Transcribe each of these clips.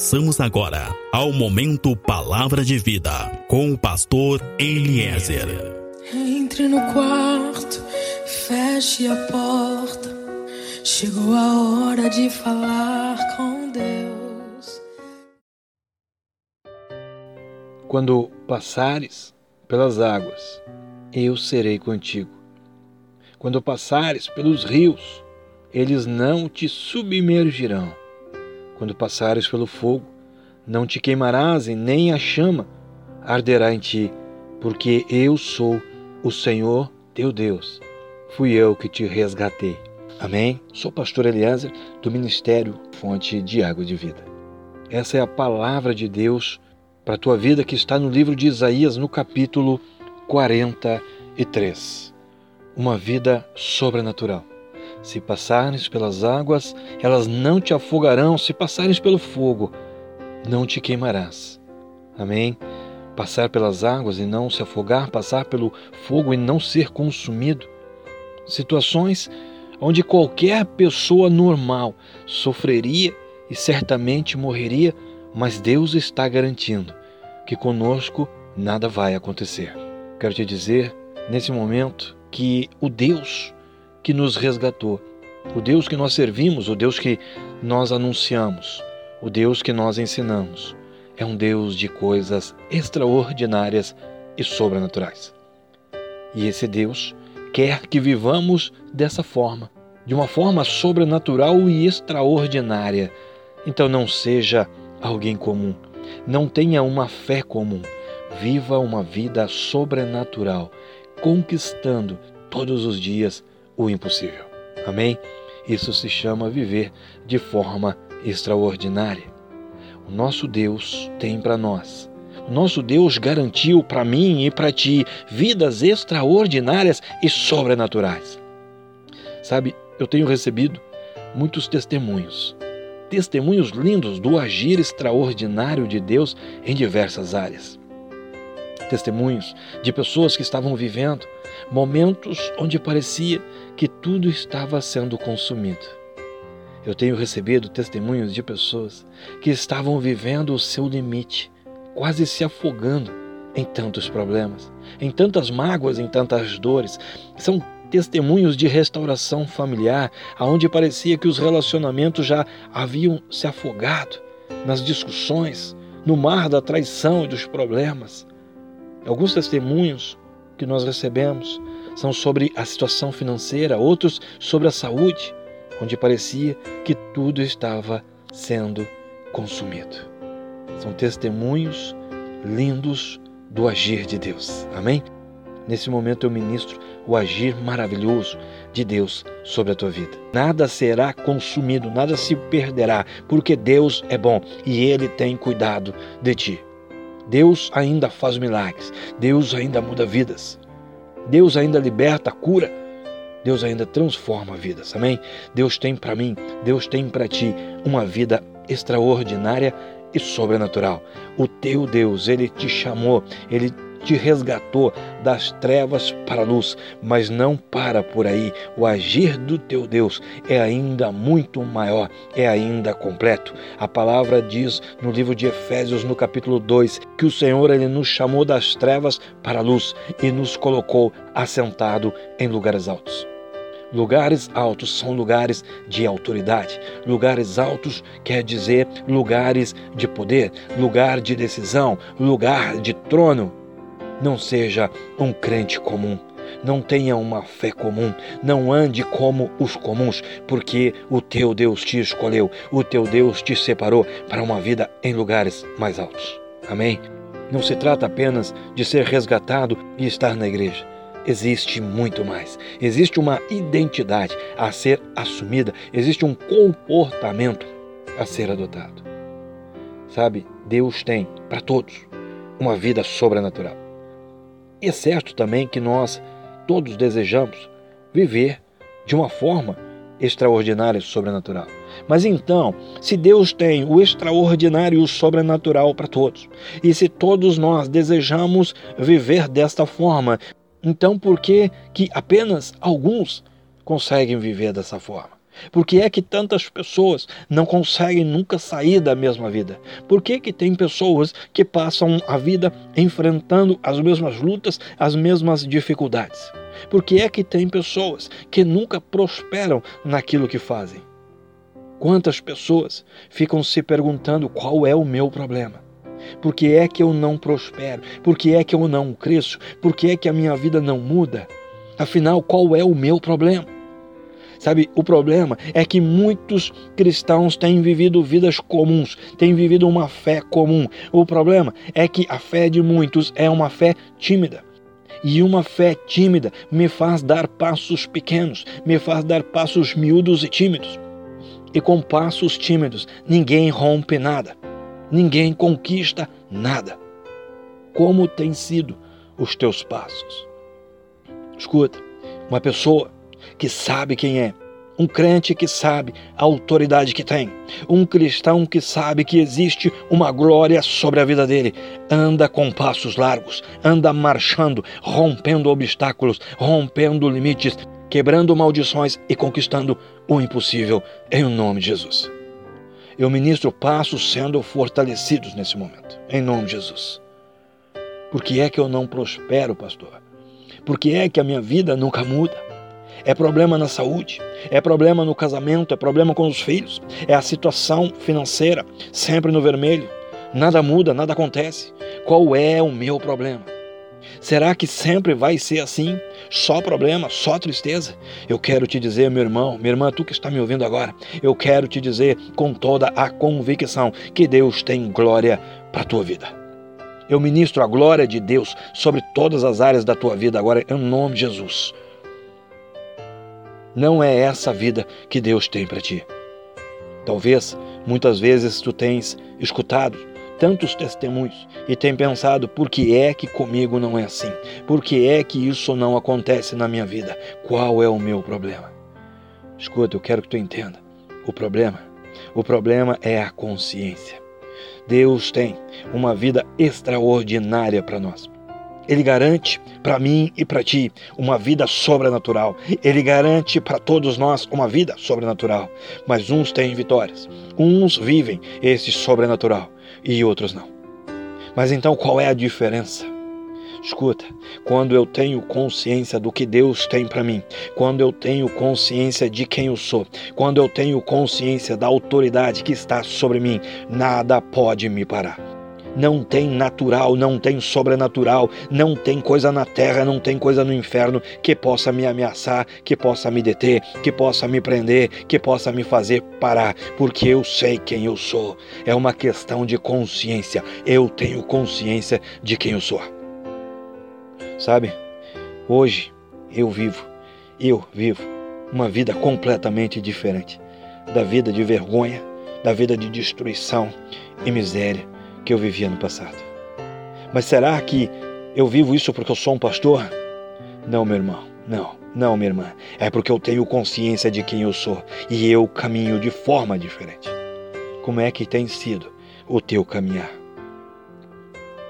Passamos agora ao momento Palavra de Vida com o pastor Eliezer. Entre no quarto, feche a porta. Chegou a hora de falar com Deus. Quando passares pelas águas, eu serei contigo. Quando passares pelos rios, eles não te submergirão. Quando passares pelo fogo, não te queimarás e nem a chama arderá em ti, porque eu sou o Senhor teu Deus. Fui eu que te resgatei. Amém? Sou pastor Eliezer do Ministério Fonte de Água de Vida. Essa é a palavra de Deus para a tua vida que está no livro de Isaías, no capítulo 43. Uma vida sobrenatural. Se passares pelas águas, elas não te afogarão, se passares pelo fogo, não te queimarás. Amém? Passar pelas águas e não se afogar, passar pelo fogo e não ser consumido. Situações onde qualquer pessoa normal sofreria e certamente morreria, mas Deus está garantindo que conosco nada vai acontecer. Quero te dizer, nesse momento, que o Deus que nos resgatou, o Deus que nós servimos, o Deus que nós anunciamos, o Deus que nós ensinamos, é um Deus de coisas extraordinárias e sobrenaturais. E esse Deus quer que vivamos dessa forma, de uma forma sobrenatural e extraordinária. Então não seja alguém comum, não tenha uma fé comum, viva uma vida sobrenatural, conquistando todos os dias o impossível. Amém? Isso se chama viver de forma extraordinária. O nosso Deus tem para nós. O nosso Deus garantiu para mim e para ti vidas extraordinárias e sobrenaturais. Sabe, eu tenho recebido muitos testemunhos, testemunhos lindos do agir extraordinário de Deus em diversas áreas. Testemunhos de pessoas que estavam vivendo momentos onde parecia que tudo estava sendo consumido. Eu tenho recebido testemunhos de pessoas que estavam vivendo o seu limite, quase se afogando em tantos problemas, em tantas mágoas, em tantas dores. São testemunhos de restauração familiar, aonde parecia que os relacionamentos já haviam se afogado nas discussões, no mar da traição e dos problemas. Alguns testemunhos que nós recebemos são sobre a situação financeira, outros sobre a saúde, onde parecia que tudo estava sendo consumido. São testemunhos lindos do agir de Deus. Amém? Nesse momento eu ministro o agir maravilhoso de Deus sobre a tua vida. Nada será consumido, nada se perderá, porque Deus é bom e Ele tem cuidado de ti. Deus ainda faz milagres, Deus ainda muda vidas, Deus ainda liberta, cura, Deus ainda transforma vidas, amém? Deus tem para mim, Deus tem para ti uma vida extraordinária e sobrenatural. O teu Deus, ele te chamou, ele te resgatou das trevas para a luz, mas não para por aí. O agir do teu Deus é ainda muito maior, é ainda completo. A palavra diz no livro de Efésios, no capítulo 2, que o Senhor ele nos chamou das trevas para a luz e nos colocou assentado em lugares altos. Lugares altos são lugares de autoridade. Lugares altos quer dizer lugares de poder, lugar de decisão, lugar de trono. Não seja um crente comum. Não tenha uma fé comum, não ande como os comuns, porque o teu Deus te escolheu, o teu Deus te separou para uma vida em lugares mais altos. Amém? Não se trata apenas de ser resgatado e estar na igreja. Existe muito mais. Existe uma identidade a ser assumida, existe um comportamento a ser adotado. Sabe, Deus tem para todos uma vida sobrenatural. E é certo também que nós todos desejamos viver de uma forma extraordinária e sobrenatural. Mas então, se Deus tem o extraordinário e o sobrenatural para todos, e se todos nós desejamos viver desta forma, então por que que apenas alguns conseguem viver dessa forma? Por que é que tantas pessoas não conseguem nunca sair da mesma vida? Por que, que tem pessoas que passam a vida enfrentando as mesmas lutas, as mesmas dificuldades? Por que é que tem pessoas que nunca prosperam naquilo que fazem? Quantas pessoas ficam se perguntando qual é o meu problema? Por que é que eu não prospero? Por que é que eu não cresço? Por que é que a minha vida não muda? Afinal, qual é o meu problema? Sabe, o problema é que muitos cristãos têm vivido vidas comuns, têm vivido uma fé comum. O problema é que a fé de muitos é uma fé tímida. E uma fé tímida me faz dar passos pequenos, me faz dar passos miúdos e tímidos. E com passos tímidos, ninguém rompe nada, ninguém conquista nada. Como têm sido os teus passos? Escuta, uma pessoa que sabe quem é, um crente que sabe a autoridade que tem, um cristão que sabe que existe uma glória sobre a vida dele, anda com passos largos, anda marchando, rompendo obstáculos, rompendo limites, quebrando maldições e conquistando o impossível em nome de Jesus. Eu ministro passos sendo fortalecidos nesse momento, em nome de Jesus. Por que é que eu não prospero, pastor? Por que é que a minha vida nunca muda? É problema na saúde, é problema no casamento, é problema com os filhos, é a situação financeira sempre no vermelho. Nada muda, nada acontece. Qual é o meu problema? Será que sempre vai ser assim? Só problema, só tristeza? Eu quero te dizer, meu irmão, minha irmã, tu que está me ouvindo agora, eu quero te dizer com toda a convicção que Deus tem glória para a tua vida. Eu ministro a glória de Deus sobre todas as áreas da tua vida agora, em nome de Jesus. Não é essa a vida que Deus tem para ti. Talvez muitas vezes tu tens escutado tantos testemunhos e tem pensado por que é que comigo não é assim? Por que é que isso não acontece na minha vida? Qual é o meu problema? Escuta, eu quero que tu entenda. O problema, o problema é a consciência. Deus tem uma vida extraordinária para nós. Ele garante para mim e para ti uma vida sobrenatural. Ele garante para todos nós uma vida sobrenatural. Mas uns têm vitórias, uns vivem esse sobrenatural e outros não. Mas então qual é a diferença? Escuta, quando eu tenho consciência do que Deus tem para mim, quando eu tenho consciência de quem eu sou, quando eu tenho consciência da autoridade que está sobre mim, nada pode me parar. Não tem natural, não tem sobrenatural, não tem coisa na terra, não tem coisa no inferno que possa me ameaçar, que possa me deter, que possa me prender, que possa me fazer parar, porque eu sei quem eu sou. É uma questão de consciência. Eu tenho consciência de quem eu sou. Sabe? Hoje eu vivo, eu vivo uma vida completamente diferente da vida de vergonha, da vida de destruição e miséria que eu vivia no passado. Mas será que eu vivo isso porque eu sou um pastor? Não, meu irmão, não, não, minha irmã. É porque eu tenho consciência de quem eu sou e eu caminho de forma diferente. Como é que tem sido o teu caminhar?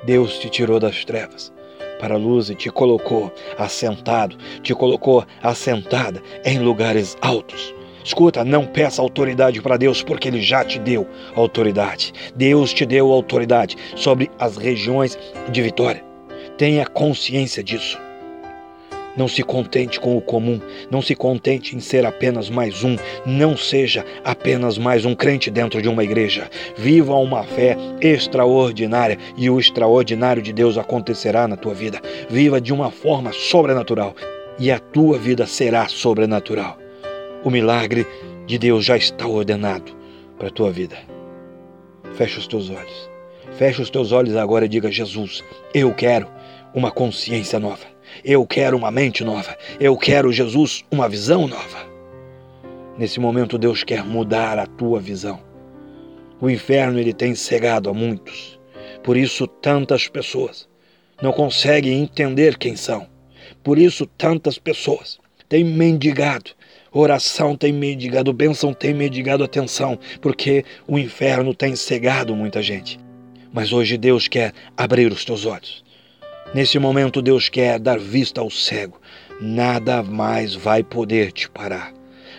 Deus te tirou das trevas para a luz e te colocou assentado, te colocou assentada em lugares altos Escuta, não peça autoridade para Deus, porque Ele já te deu autoridade. Deus te deu autoridade sobre as regiões de vitória. Tenha consciência disso. Não se contente com o comum, não se contente em ser apenas mais um, não seja apenas mais um crente dentro de uma igreja. Viva uma fé extraordinária e o extraordinário de Deus acontecerá na tua vida. Viva de uma forma sobrenatural e a tua vida será sobrenatural. O milagre de Deus já está ordenado para a tua vida. Fecha os teus olhos. Fecha os teus olhos agora e diga: Jesus, eu quero uma consciência nova. Eu quero uma mente nova. Eu quero, Jesus, uma visão nova. Nesse momento, Deus quer mudar a tua visão. O inferno ele tem cegado a muitos. Por isso, tantas pessoas não conseguem entender quem são. Por isso, tantas pessoas têm mendigado Oração tem mendigado, bênção tem mendigado atenção, porque o inferno tem cegado muita gente. Mas hoje Deus quer abrir os teus olhos. Nesse momento, Deus quer dar vista ao cego. Nada mais vai poder te parar.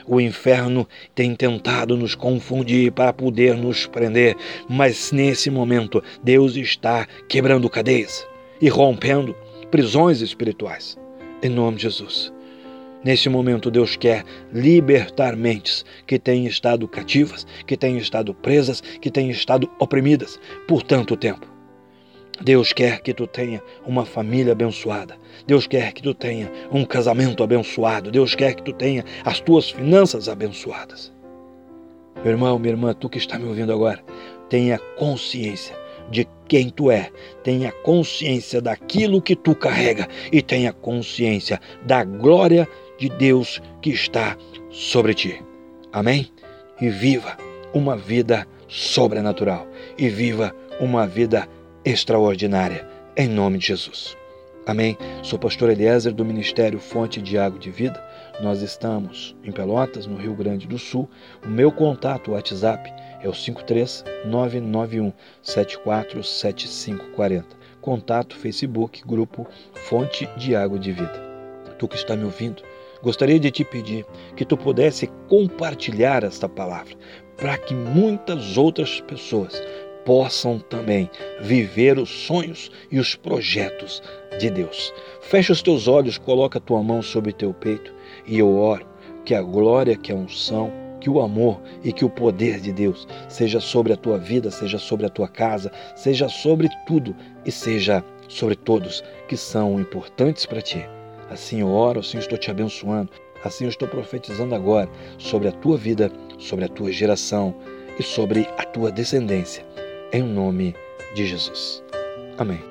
O inferno tem tentado nos confundir para poder nos prender, mas nesse momento Deus está quebrando cadeias e rompendo prisões espirituais. Em nome de Jesus. Neste momento, Deus quer libertar mentes que têm estado cativas, que têm estado presas, que têm estado oprimidas por tanto tempo. Deus quer que tu tenha uma família abençoada. Deus quer que tu tenha um casamento abençoado. Deus quer que tu tenha as tuas finanças abençoadas. Meu irmão, minha irmã, tu que está me ouvindo agora, tenha consciência de quem tu é, tenha consciência daquilo que tu carrega e tenha consciência da glória de Deus que está sobre ti. Amém? E viva uma vida sobrenatural e viva uma vida extraordinária em nome de Jesus. Amém? Sou pastor Eliezer do Ministério Fonte de Água de Vida. Nós estamos em Pelotas, no Rio Grande do Sul. O meu contato WhatsApp é o 53991 747540. Contato Facebook, grupo Fonte de Água de Vida. Tu que está me ouvindo, gostaria de te pedir que tu pudesse compartilhar esta palavra para que muitas outras pessoas possam também viver os sonhos e os projetos de Deus. Fecha os teus olhos, coloca a tua mão sobre teu peito e eu oro que a glória, que a unção, que o amor e que o poder de Deus seja sobre a tua vida, seja sobre a tua casa, seja sobre tudo e seja sobre todos que são importantes para ti. Assim eu oro, assim eu estou te abençoando, assim eu estou profetizando agora sobre a tua vida, sobre a tua geração e sobre a tua descendência. Em nome de Jesus. Amém.